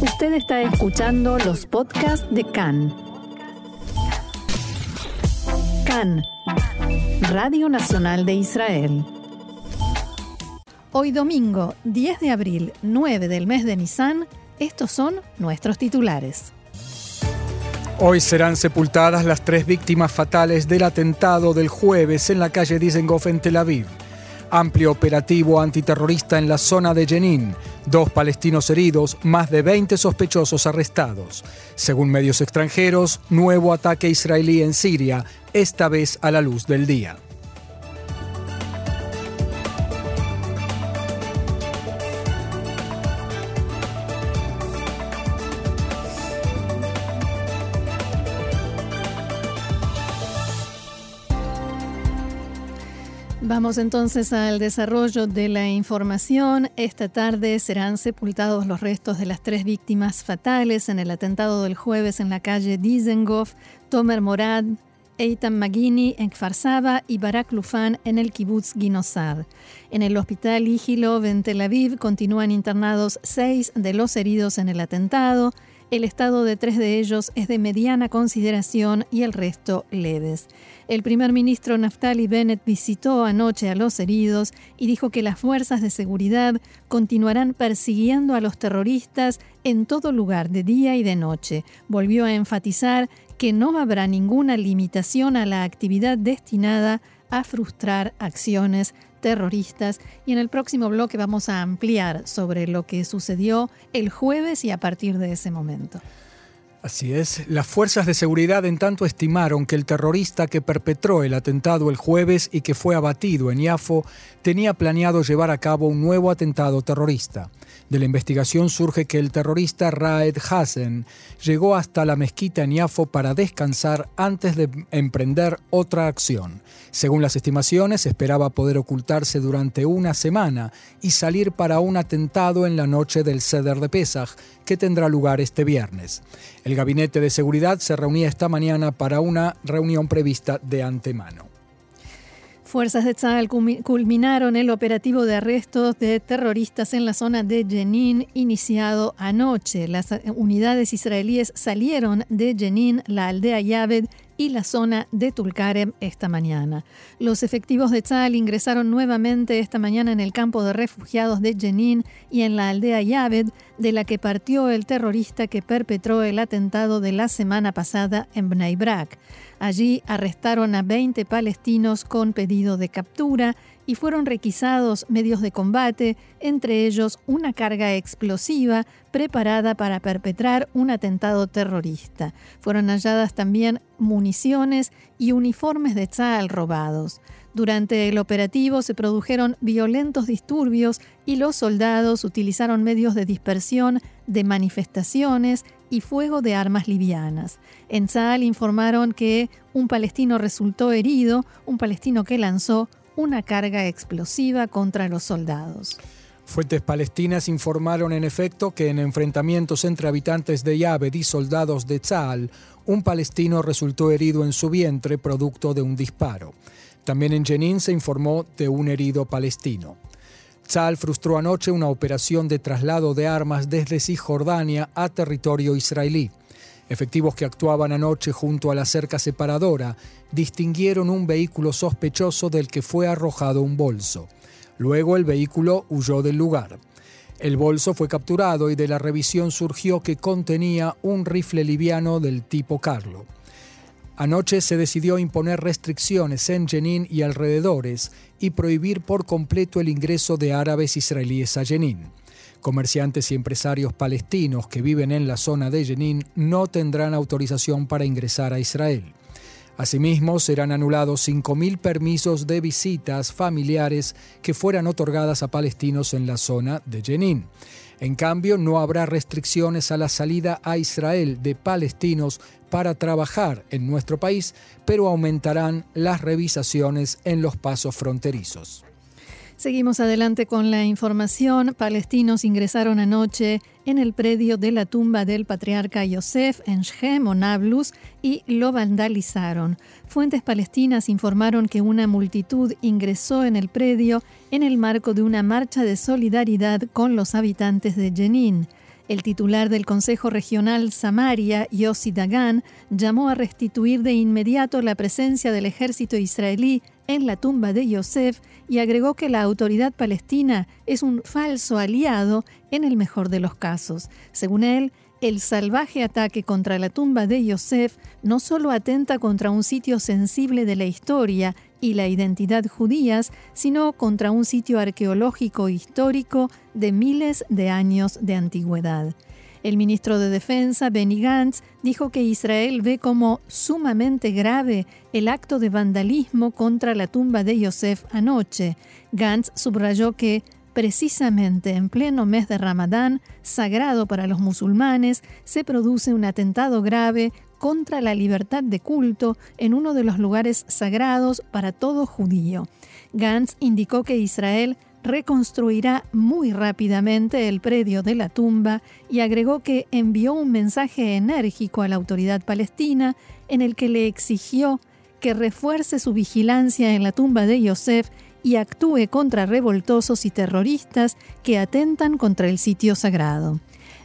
Usted está escuchando los podcasts de CAN. CAN, Radio Nacional de Israel. Hoy domingo, 10 de abril, 9 del mes de Nisan, estos son nuestros titulares. Hoy serán sepultadas las tres víctimas fatales del atentado del jueves en la calle Dizengoff en Tel Aviv. Amplio operativo antiterrorista en la zona de Jenin. Dos palestinos heridos, más de 20 sospechosos arrestados. Según medios extranjeros, nuevo ataque israelí en Siria, esta vez a la luz del día. Vamos entonces al desarrollo de la información. Esta tarde serán sepultados los restos de las tres víctimas fatales en el atentado del jueves en la calle Dizengoff, Tomer Morad, Eitan Magini en Kfar Saba y Barak Lufan en el kibbutz Ginosad. En el hospital Igilov en Tel Aviv continúan internados seis de los heridos en el atentado. El estado de tres de ellos es de mediana consideración y el resto leves. El primer ministro Naftali Bennett visitó anoche a los heridos y dijo que las fuerzas de seguridad continuarán persiguiendo a los terroristas en todo lugar, de día y de noche. Volvió a enfatizar que no habrá ninguna limitación a la actividad destinada a frustrar acciones terroristas y en el próximo bloque vamos a ampliar sobre lo que sucedió el jueves y a partir de ese momento. Así es, las fuerzas de seguridad en tanto estimaron que el terrorista que perpetró el atentado el jueves y que fue abatido en Yafo tenía planeado llevar a cabo un nuevo atentado terrorista. De la investigación surge que el terrorista Raed Hassan llegó hasta la mezquita en Yafo para descansar antes de emprender otra acción. Según las estimaciones, esperaba poder ocultarse durante una semana y salir para un atentado en la noche del Seder de Pesach, que tendrá lugar este viernes. El gabinete de seguridad se reunía esta mañana para una reunión prevista de antemano. Fuerzas de Tzal culminaron el operativo de arrestos de terroristas en la zona de Jenin iniciado anoche. Las unidades israelíes salieron de Jenin, la aldea Yaved y la zona de Tulkarem esta mañana. Los efectivos de Tzal ingresaron nuevamente esta mañana en el campo de refugiados de Jenin y en la aldea Yaved, de la que partió el terrorista que perpetró el atentado de la semana pasada en Bnei. Allí arrestaron a 20 palestinos con pedido de captura y fueron requisados medios de combate, entre ellos una carga explosiva preparada para perpetrar un atentado terrorista. Fueron halladas también municiones y uniformes de Tzal robados. Durante el operativo se produjeron violentos disturbios y los soldados utilizaron medios de dispersión de manifestaciones y fuego de armas livianas. En Tzal informaron que un palestino resultó herido, un palestino que lanzó una carga explosiva contra los soldados. Fuentes palestinas informaron en efecto que en enfrentamientos entre habitantes de Yaved y soldados de Tzal, un palestino resultó herido en su vientre producto de un disparo. También en Jenin se informó de un herido palestino. Tzal frustró anoche una operación de traslado de armas desde Cisjordania a territorio israelí. Efectivos que actuaban anoche junto a la cerca separadora distinguieron un vehículo sospechoso del que fue arrojado un bolso. Luego el vehículo huyó del lugar. El bolso fue capturado y de la revisión surgió que contenía un rifle liviano del tipo Carlo. Anoche se decidió imponer restricciones en Jenin y alrededores y prohibir por completo el ingreso de árabes israelíes a Jenin. Comerciantes y empresarios palestinos que viven en la zona de Jenin no tendrán autorización para ingresar a Israel. Asimismo, serán anulados 5.000 permisos de visitas familiares que fueran otorgadas a palestinos en la zona de Jenin. En cambio, no habrá restricciones a la salida a Israel de palestinos para trabajar en nuestro país, pero aumentarán las revisaciones en los pasos fronterizos. Seguimos adelante con la información. Palestinos ingresaron anoche en el predio de la tumba del patriarca Yosef en Shem o Nablus y lo vandalizaron. Fuentes palestinas informaron que una multitud ingresó en el predio en el marco de una marcha de solidaridad con los habitantes de Jenin. El titular del Consejo Regional Samaria, Yossi Dagan, llamó a restituir de inmediato la presencia del ejército israelí en la tumba de Yosef y agregó que la autoridad palestina es un falso aliado en el mejor de los casos. Según él, el salvaje ataque contra la tumba de Yosef no solo atenta contra un sitio sensible de la historia y la identidad judías, sino contra un sitio arqueológico histórico de miles de años de antigüedad. El ministro de Defensa, Benny Gantz, dijo que Israel ve como sumamente grave el acto de vandalismo contra la tumba de Yosef anoche. Gantz subrayó que precisamente en pleno mes de Ramadán, sagrado para los musulmanes, se produce un atentado grave contra la libertad de culto en uno de los lugares sagrados para todo judío. Gantz indicó que Israel reconstruirá muy rápidamente el predio de la tumba y agregó que envió un mensaje enérgico a la autoridad palestina en el que le exigió que refuerce su vigilancia en la tumba de Yosef y actúe contra revoltosos y terroristas que atentan contra el sitio sagrado.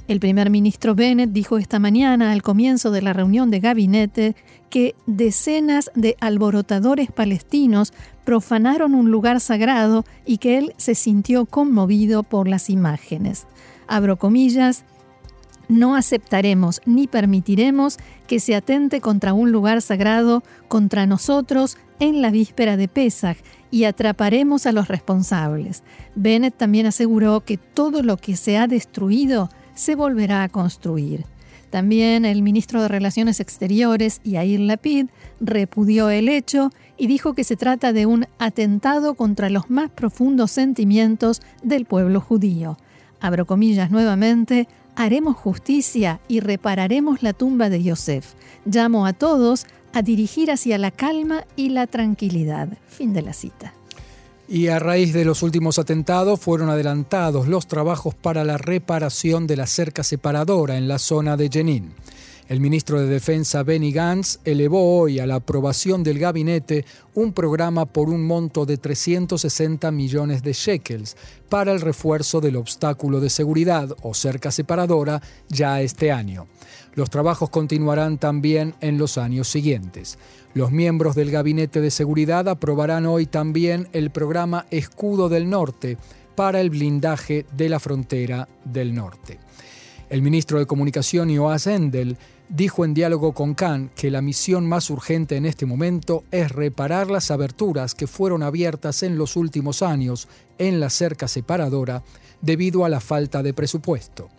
El primer ministro Bennett dijo esta mañana al comienzo de la reunión de gabinete que decenas de alborotadores palestinos profanaron un lugar sagrado y que él se sintió conmovido por las imágenes. Abro comillas, no aceptaremos ni permitiremos que se atente contra un lugar sagrado contra nosotros en la víspera de Pesaj y atraparemos a los responsables. Bennett también aseguró que todo lo que se ha destruido se volverá a construir. También el ministro de Relaciones Exteriores, Yair Lapid, repudió el hecho y dijo que se trata de un atentado contra los más profundos sentimientos del pueblo judío. Abro comillas nuevamente, haremos justicia y repararemos la tumba de Yosef. Llamo a todos a dirigir hacia la calma y la tranquilidad. Fin de la cita. Y a raíz de los últimos atentados fueron adelantados los trabajos para la reparación de la cerca separadora en la zona de Jenin. El ministro de Defensa Benny Gantz elevó hoy a la aprobación del gabinete un programa por un monto de 360 millones de shekels para el refuerzo del obstáculo de seguridad o cerca separadora ya este año. Los trabajos continuarán también en los años siguientes. Los miembros del Gabinete de Seguridad aprobarán hoy también el programa Escudo del Norte para el blindaje de la frontera del norte. El ministro de Comunicación, Joas Endel, dijo en diálogo con Khan que la misión más urgente en este momento es reparar las aberturas que fueron abiertas en los últimos años en la cerca separadora debido a la falta de presupuesto.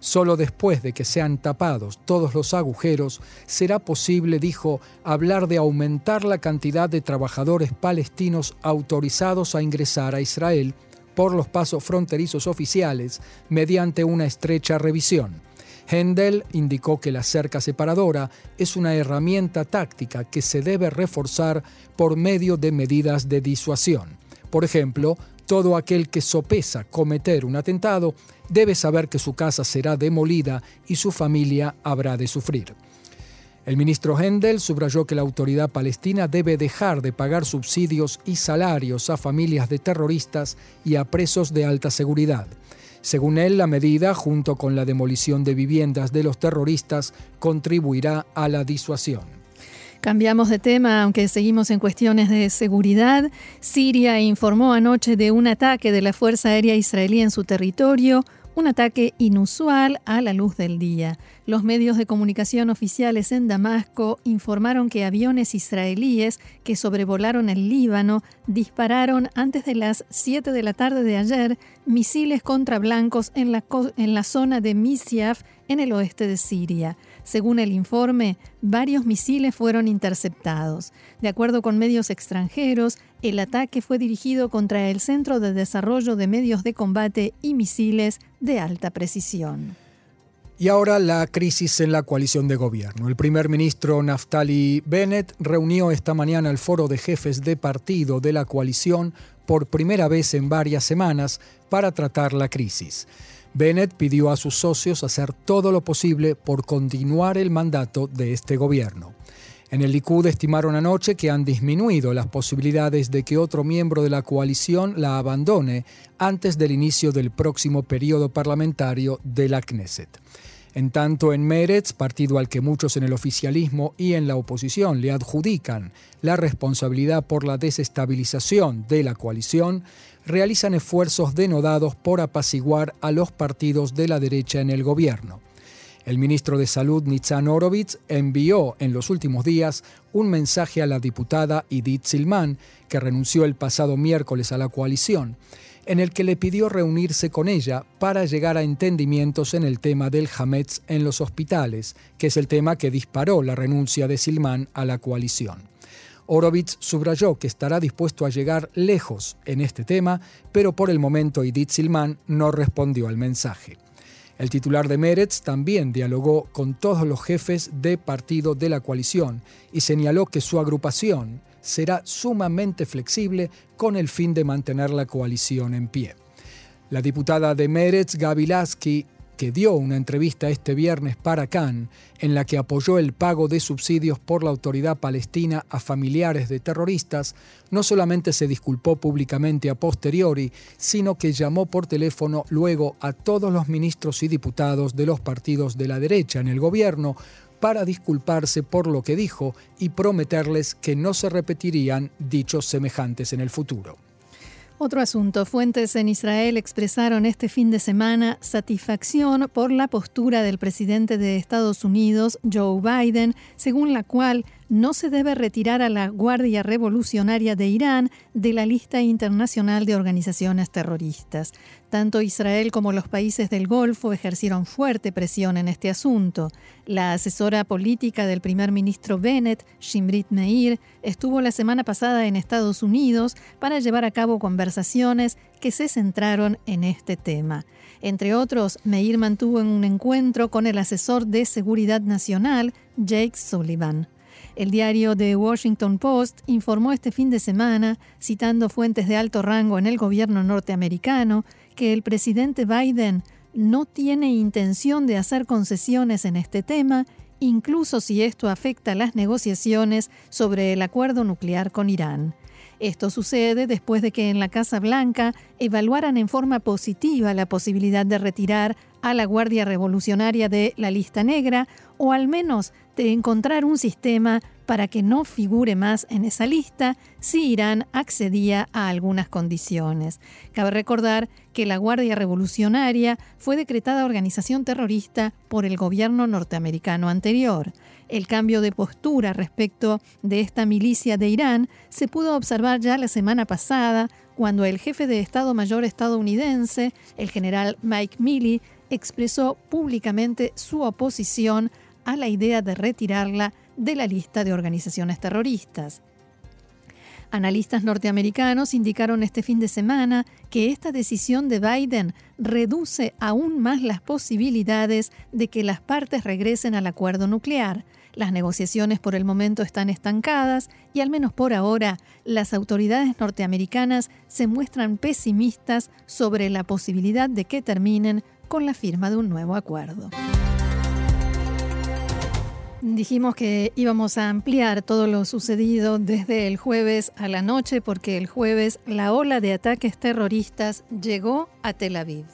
Solo después de que sean tapados todos los agujeros será posible, dijo, hablar de aumentar la cantidad de trabajadores palestinos autorizados a ingresar a Israel por los pasos fronterizos oficiales mediante una estrecha revisión. Hendel indicó que la cerca separadora es una herramienta táctica que se debe reforzar por medio de medidas de disuasión. Por ejemplo, todo aquel que sopesa cometer un atentado debe saber que su casa será demolida y su familia habrá de sufrir. El ministro Hendel subrayó que la autoridad palestina debe dejar de pagar subsidios y salarios a familias de terroristas y a presos de alta seguridad. Según él, la medida, junto con la demolición de viviendas de los terroristas, contribuirá a la disuasión. Cambiamos de tema, aunque seguimos en cuestiones de seguridad. Siria informó anoche de un ataque de la Fuerza Aérea Israelí en su territorio, un ataque inusual a la luz del día. Los medios de comunicación oficiales en Damasco informaron que aviones israelíes que sobrevolaron el Líbano dispararon antes de las 7 de la tarde de ayer misiles contra blancos en la, en la zona de Misyaf, en el oeste de Siria. Según el informe, varios misiles fueron interceptados. De acuerdo con medios extranjeros, el ataque fue dirigido contra el Centro de Desarrollo de Medios de Combate y Misiles de Alta Precisión. Y ahora la crisis en la coalición de gobierno. El primer ministro Naftali Bennett reunió esta mañana el foro de jefes de partido de la coalición por primera vez en varias semanas para tratar la crisis. Bennett pidió a sus socios hacer todo lo posible por continuar el mandato de este gobierno. En el Likud estimaron anoche que han disminuido las posibilidades de que otro miembro de la coalición la abandone antes del inicio del próximo periodo parlamentario de la Knesset. En tanto, en Meretz, partido al que muchos en el oficialismo y en la oposición le adjudican la responsabilidad por la desestabilización de la coalición, realizan esfuerzos denodados por apaciguar a los partidos de la derecha en el gobierno. El ministro de Salud Nitzan Orovitz envió en los últimos días un mensaje a la diputada Edith Silman, que renunció el pasado miércoles a la coalición, en el que le pidió reunirse con ella para llegar a entendimientos en el tema del Hametz en los hospitales, que es el tema que disparó la renuncia de Silman a la coalición. Orovitz subrayó que estará dispuesto a llegar lejos en este tema, pero por el momento Edith Silman no respondió al mensaje. El titular de Meretz también dialogó con todos los jefes de partido de la coalición y señaló que su agrupación será sumamente flexible con el fin de mantener la coalición en pie. La diputada de Meretz, Gaby Lasky, que dio una entrevista este viernes para Cannes, en la que apoyó el pago de subsidios por la autoridad palestina a familiares de terroristas, no solamente se disculpó públicamente a posteriori, sino que llamó por teléfono luego a todos los ministros y diputados de los partidos de la derecha en el gobierno para disculparse por lo que dijo y prometerles que no se repetirían dichos semejantes en el futuro. Otro asunto. Fuentes en Israel expresaron este fin de semana satisfacción por la postura del presidente de Estados Unidos, Joe Biden, según la cual no se debe retirar a la Guardia Revolucionaria de Irán de la lista internacional de organizaciones terroristas. Tanto Israel como los países del Golfo ejercieron fuerte presión en este asunto. La asesora política del primer ministro Bennett, Shimrit Meir, estuvo la semana pasada en Estados Unidos para llevar a cabo conversaciones que se centraron en este tema. Entre otros, Meir mantuvo un encuentro con el asesor de Seguridad Nacional, Jake Sullivan. El diario The Washington Post informó este fin de semana, citando fuentes de alto rango en el gobierno norteamericano, que el presidente Biden no tiene intención de hacer concesiones en este tema, incluso si esto afecta las negociaciones sobre el acuerdo nuclear con Irán. Esto sucede después de que en la Casa Blanca evaluaran en forma positiva la posibilidad de retirar a la Guardia Revolucionaria de la lista negra o al menos de encontrar un sistema para que no figure más en esa lista si Irán accedía a algunas condiciones. Cabe recordar que la Guardia Revolucionaria fue decretada organización terrorista por el gobierno norteamericano anterior. El cambio de postura respecto de esta milicia de Irán se pudo observar ya la semana pasada cuando el jefe de Estado Mayor estadounidense, el general Mike Milley, expresó públicamente su oposición a la idea de retirarla de la lista de organizaciones terroristas. Analistas norteamericanos indicaron este fin de semana que esta decisión de Biden reduce aún más las posibilidades de que las partes regresen al acuerdo nuclear. Las negociaciones por el momento están estancadas y al menos por ahora las autoridades norteamericanas se muestran pesimistas sobre la posibilidad de que terminen con la firma de un nuevo acuerdo. Dijimos que íbamos a ampliar todo lo sucedido desde el jueves a la noche porque el jueves la ola de ataques terroristas llegó a Tel Aviv.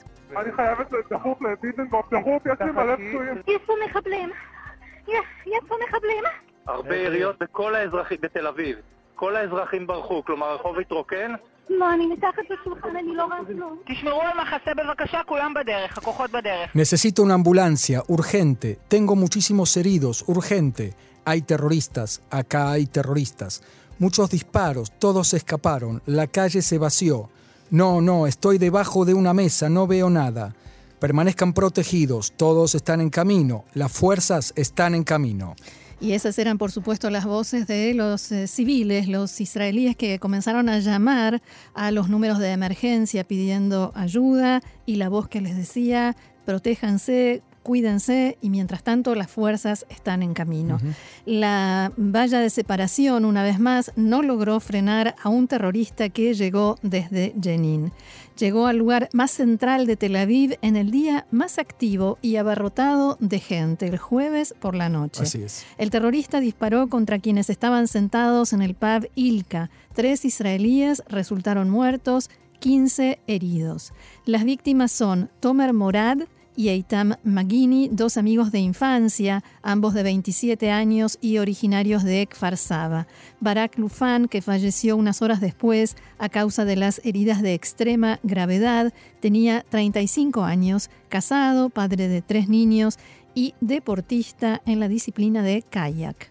Necesito una ambulancia, urgente. Tengo muchísimos heridos, urgente. Hay terroristas, acá hay terroristas. Muchos disparos, todos escaparon, la calle se vació. No, no, estoy debajo de una mesa, no veo nada. Permanezcan protegidos, todos están en camino, las fuerzas están en camino. Y esas eran, por supuesto, las voces de los eh, civiles, los israelíes que comenzaron a llamar a los números de emergencia pidiendo ayuda y la voz que les decía, protéjanse, cuídense y mientras tanto las fuerzas están en camino. La valla de separación, una vez más, no logró frenar a un terrorista que llegó desde Jenin. Llegó al lugar más central de Tel Aviv en el día más activo y abarrotado de gente, el jueves por la noche. Así es. El terrorista disparó contra quienes estaban sentados en el pub Ilka. Tres israelíes resultaron muertos, 15 heridos. Las víctimas son Tomer Morad, y Eitam Magini, dos amigos de infancia, ambos de 27 años y originarios de Kfar Saba. Barak Lufan, que falleció unas horas después a causa de las heridas de extrema gravedad, tenía 35 años, casado, padre de tres niños y deportista en la disciplina de kayak.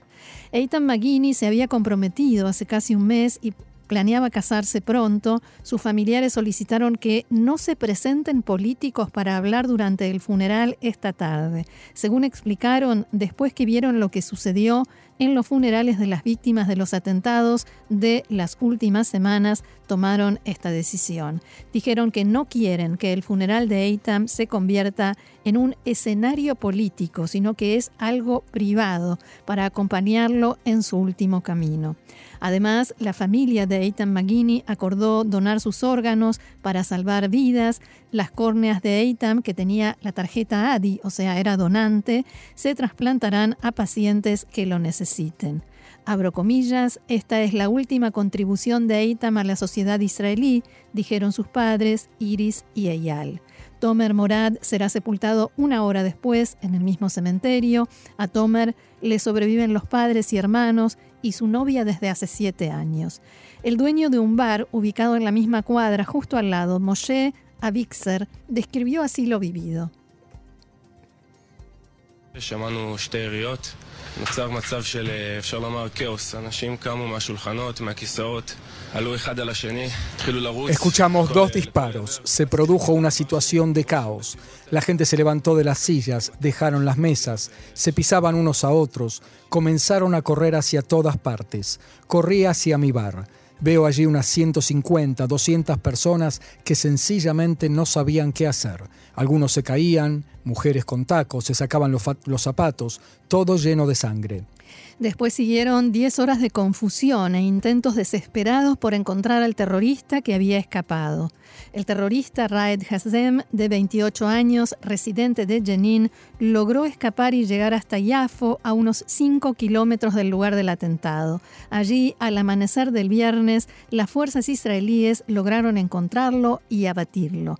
Eitan Magini se había comprometido hace casi un mes y planeaba casarse pronto, sus familiares solicitaron que no se presenten políticos para hablar durante el funeral esta tarde. Según explicaron, después que vieron lo que sucedió en los funerales de las víctimas de los atentados de las últimas semanas, tomaron esta decisión. Dijeron que no quieren que el funeral de Eitam se convierta en un escenario político, sino que es algo privado para acompañarlo en su último camino. Además, la familia de Eitan Magini acordó donar sus órganos para salvar vidas. Las córneas de Eitan, que tenía la tarjeta ADI, o sea, era donante, se trasplantarán a pacientes que lo necesiten. Abro comillas, esta es la última contribución de Eitam a la sociedad israelí, dijeron sus padres, Iris y Eyal. Tomer Morad será sepultado una hora después en el mismo cementerio. A Tomer le sobreviven los padres y hermanos y su novia desde hace siete años. El dueño de un bar ubicado en la misma cuadra, justo al lado, Moshe Avixer, describió así lo vivido. Escuchamos dos disparos. Se produjo una situación de caos. La gente se levantó de las sillas, dejaron las mesas, se pisaban unos a otros, comenzaron a correr hacia todas partes. Corrí hacia mi bar. Veo allí unas 150, 200 personas que sencillamente no sabían qué hacer. Algunos se caían, mujeres con tacos, se sacaban los, los zapatos, todo lleno de sangre. Después siguieron 10 horas de confusión e intentos desesperados por encontrar al terrorista que había escapado. El terrorista Raed Hazzem, de 28 años, residente de Jenin, logró escapar y llegar hasta Yafo, a unos 5 kilómetros del lugar del atentado. Allí, al amanecer del viernes, las fuerzas israelíes lograron encontrarlo y abatirlo.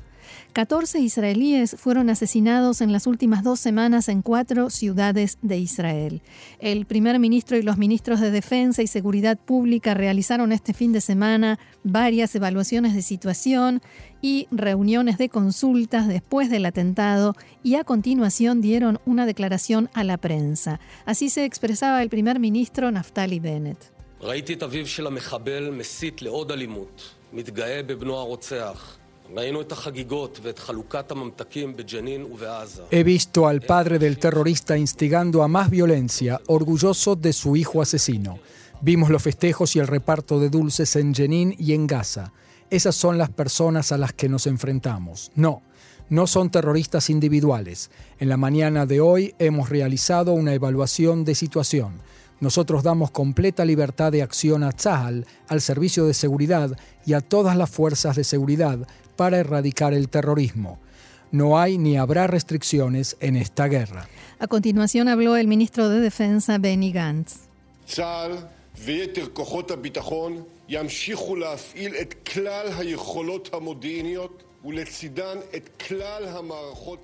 14 israelíes fueron asesinados en las últimas dos semanas en cuatro ciudades de Israel. El primer ministro y los ministros de Defensa y Seguridad Pública realizaron este fin de semana varias evaluaciones de situación y reuniones de consultas después del atentado y a continuación dieron una declaración a la prensa. Así se expresaba el primer ministro Naftali Bennett. He visto al padre del terrorista instigando a más violencia, orgulloso de su hijo asesino. Vimos los festejos y el reparto de dulces en Jenin y en Gaza. Esas son las personas a las que nos enfrentamos. No, no son terroristas individuales. En la mañana de hoy hemos realizado una evaluación de situación. Nosotros damos completa libertad de acción a Tzahal, al servicio de seguridad y a todas las fuerzas de seguridad para erradicar el terrorismo. No hay ni habrá restricciones en esta guerra. A continuación habló el ministro de Defensa Benny Gantz.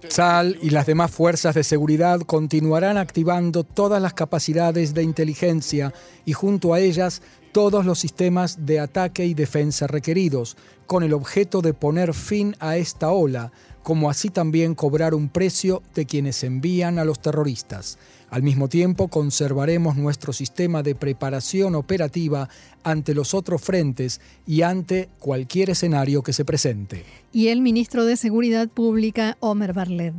SAL y las demás fuerzas de seguridad continuarán activando todas las capacidades de inteligencia y junto a ellas todos los sistemas de ataque y defensa requeridos, con el objeto de poner fin a esta ola, como así también cobrar un precio de quienes envían a los terroristas. Al mismo tiempo, conservaremos nuestro sistema de preparación operativa ante los otros frentes y ante cualquier escenario que se presente. Y el ministro de Seguridad Pública, Omer Barlev.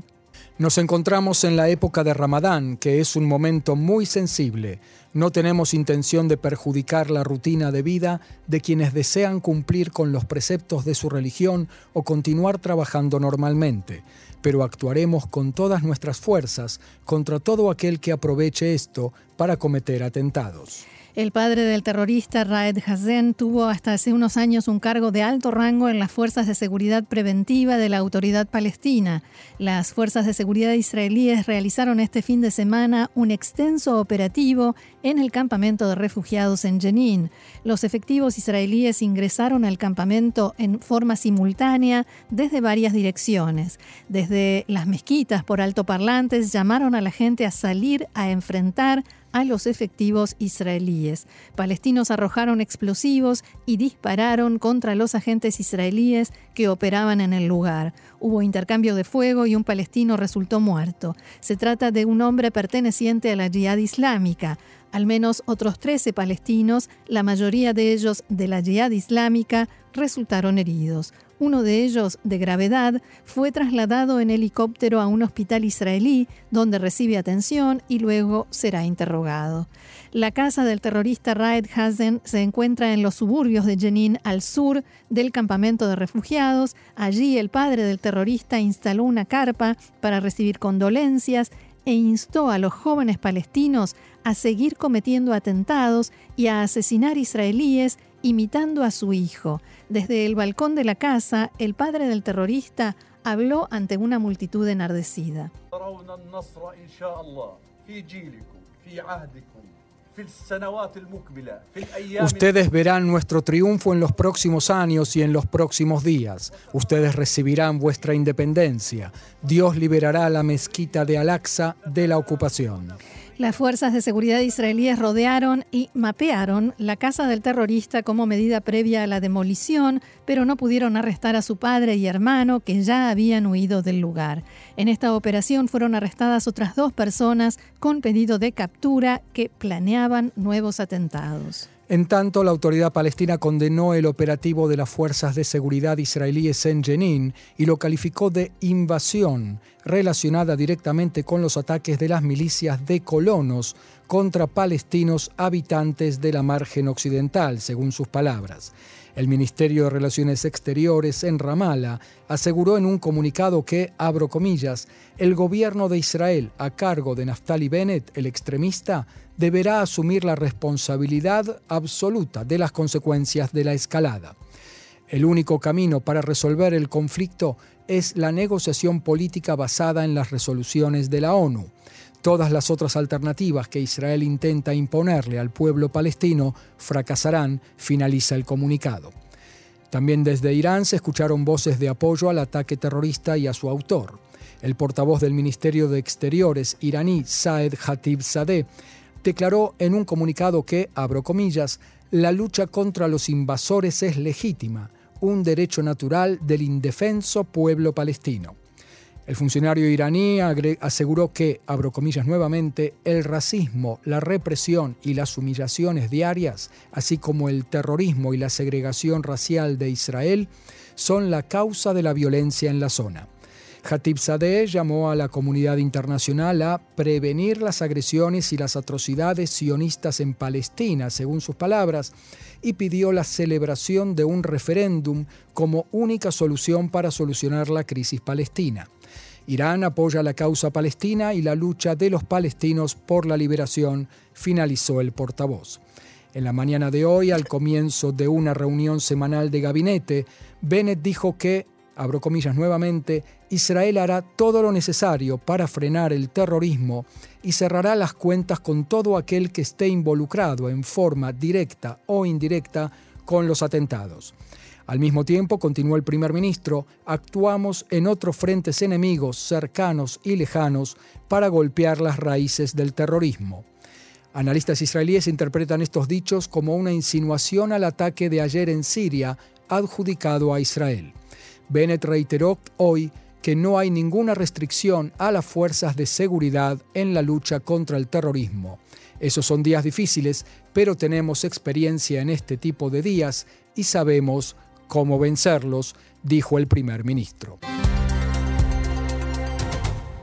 Nos encontramos en la época de Ramadán, que es un momento muy sensible. No tenemos intención de perjudicar la rutina de vida de quienes desean cumplir con los preceptos de su religión o continuar trabajando normalmente. pero actuaremos con todas nuestras fuerzas contra todo aquel que aproveche esto para cometer atentados. El padre del terrorista Raed Hazen tuvo hasta hace unos años un cargo de alto rango en las fuerzas de seguridad preventiva de la autoridad palestina. Las fuerzas de seguridad israelíes realizaron este fin de semana un extenso operativo en el campamento de refugiados en Jenin. Los efectivos israelíes ingresaron al campamento en forma simultánea desde varias direcciones. Desde las mezquitas por altoparlantes llamaron a la gente a salir a enfrentar a los efectivos israelíes. Palestinos arrojaron explosivos y dispararon contra los agentes israelíes que operaban en el lugar. Hubo intercambio de fuego y un palestino resultó muerto. Se trata de un hombre perteneciente a la Jihad Islámica. Al menos otros 13 palestinos, la mayoría de ellos de la Jihad Islámica, resultaron heridos. Uno de ellos, de gravedad, fue trasladado en helicóptero a un hospital israelí, donde recibe atención y luego será interrogado. La casa del terrorista Raed Hazen se encuentra en los suburbios de Jenin, al sur del campamento de refugiados. Allí el padre del terrorista instaló una carpa para recibir condolencias e instó a los jóvenes palestinos a seguir cometiendo atentados y a asesinar israelíes imitando a su hijo. Desde el balcón de la casa, el padre del terrorista habló ante una multitud enardecida. Ustedes verán nuestro triunfo en los próximos años y en los próximos días. Ustedes recibirán vuestra independencia. Dios liberará la mezquita de Al-Aqsa de la ocupación. Las fuerzas de seguridad israelíes rodearon y mapearon la casa del terrorista como medida previa a la demolición, pero no pudieron arrestar a su padre y hermano que ya habían huido del lugar. En esta operación fueron arrestadas otras dos personas con pedido de captura que planeaban nuevos atentados. En tanto, la autoridad palestina condenó el operativo de las fuerzas de seguridad israelíes en Jenin y lo calificó de invasión relacionada directamente con los ataques de las milicias de colonos contra palestinos habitantes de la margen occidental, según sus palabras. El Ministerio de Relaciones Exteriores en Ramallah aseguró en un comunicado que, abro comillas, el gobierno de Israel, a cargo de Naftali Bennett, el extremista, deberá asumir la responsabilidad absoluta de las consecuencias de la escalada. El único camino para resolver el conflicto es la negociación política basada en las resoluciones de la ONU. Todas las otras alternativas que Israel intenta imponerle al pueblo palestino fracasarán, finaliza el comunicado. También desde Irán se escucharon voces de apoyo al ataque terrorista y a su autor. El portavoz del Ministerio de Exteriores iraní, Saed Hatib Sadeh, declaró en un comunicado que, abro comillas, la lucha contra los invasores es legítima, un derecho natural del indefenso pueblo palestino. El funcionario iraní aseguró que, abro comillas nuevamente, el racismo, la represión y las humillaciones diarias, así como el terrorismo y la segregación racial de Israel, son la causa de la violencia en la zona. Hatib Sadeh llamó a la comunidad internacional a prevenir las agresiones y las atrocidades sionistas en Palestina, según sus palabras, y pidió la celebración de un referéndum como única solución para solucionar la crisis palestina. Irán apoya la causa palestina y la lucha de los palestinos por la liberación, finalizó el portavoz. En la mañana de hoy, al comienzo de una reunión semanal de gabinete, Bennett dijo que, abro comillas nuevamente, Israel hará todo lo necesario para frenar el terrorismo y cerrará las cuentas con todo aquel que esté involucrado en forma directa o indirecta con los atentados. Al mismo tiempo, continuó el primer ministro, actuamos en otros frentes enemigos cercanos y lejanos para golpear las raíces del terrorismo. Analistas israelíes interpretan estos dichos como una insinuación al ataque de ayer en Siria adjudicado a Israel. Bennett reiteró hoy que no hay ninguna restricción a las fuerzas de seguridad en la lucha contra el terrorismo. Esos son días difíciles, pero tenemos experiencia en este tipo de días y sabemos cómo vencerlos, dijo el primer ministro.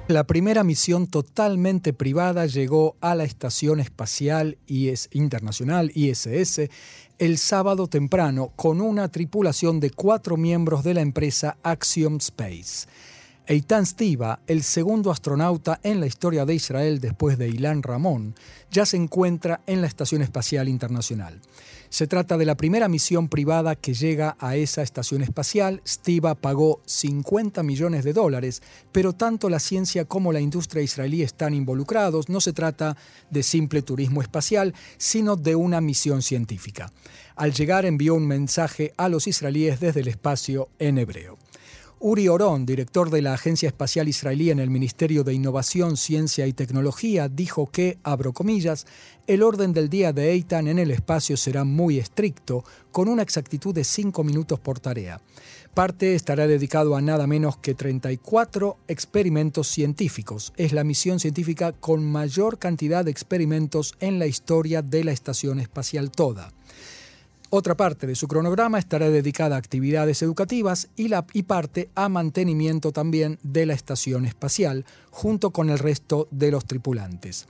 La primera misión totalmente privada llegó a la Estación Espacial Internacional ISS el sábado temprano con una tripulación de cuatro miembros de la empresa Axiom Space. Eitan Stiva, el segundo astronauta en la historia de Israel después de Ilan Ramón, ya se encuentra en la Estación Espacial Internacional. Se trata de la primera misión privada que llega a esa estación espacial. Stiva pagó 50 millones de dólares, pero tanto la ciencia como la industria israelí están involucrados. No se trata de simple turismo espacial, sino de una misión científica. Al llegar envió un mensaje a los israelíes desde el espacio en hebreo. Uri Oron, director de la Agencia Espacial Israelí en el Ministerio de Innovación, Ciencia y Tecnología, dijo que, abro comillas, el orden del día de Eitan en el espacio será muy estricto, con una exactitud de 5 minutos por tarea. Parte estará dedicado a nada menos que 34 experimentos científicos. Es la misión científica con mayor cantidad de experimentos en la historia de la Estación Espacial toda. Otra parte de su cronograma estará dedicada a actividades educativas y, parte a mantenimiento también de la estación espacial, junto con el resto de los tripulantes.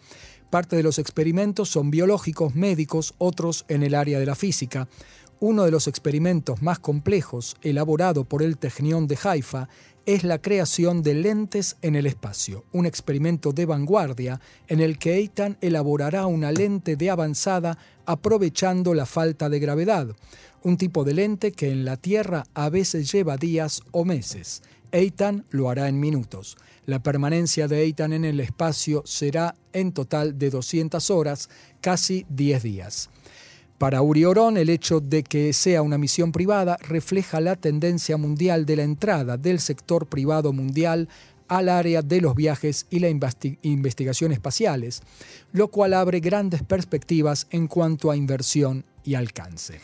Parte de los experimentos son biológicos, médicos, otros en el área de la física. Uno de los experimentos más complejos, elaborado por el Technion de Haifa, es la creación de lentes en el espacio, un experimento de vanguardia en el que Eitan elaborará una lente de avanzada aprovechando la falta de gravedad, un tipo de lente que en la Tierra a veces lleva días o meses. Eitan lo hará en minutos. La permanencia de Eitan en el espacio será en total de 200 horas, casi 10 días. Para Uri Orón, el hecho de que sea una misión privada refleja la tendencia mundial de la entrada del sector privado mundial al área de los viajes y la investigación espaciales, lo cual abre grandes perspectivas en cuanto a inversión y alcance.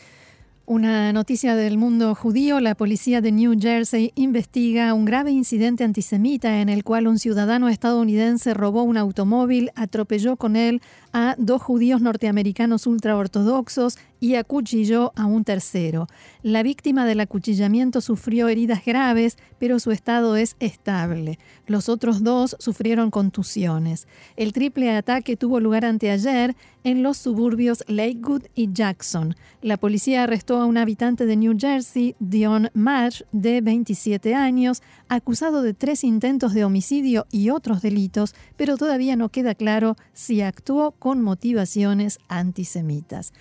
Una noticia del mundo judío, la policía de New Jersey investiga un grave incidente antisemita en el cual un ciudadano estadounidense robó un automóvil, atropelló con él a dos judíos norteamericanos ultraortodoxos y acuchilló a un tercero. La víctima del acuchillamiento sufrió heridas graves, pero su estado es estable. Los otros dos sufrieron contusiones. El triple ataque tuvo lugar anteayer en los suburbios Lakewood y Jackson. La policía arrestó a un habitante de New Jersey, Dion Marsh, de 27 años, acusado de tres intentos de homicidio y otros delitos, pero todavía no queda claro si actuó con motivaciones antisemitas.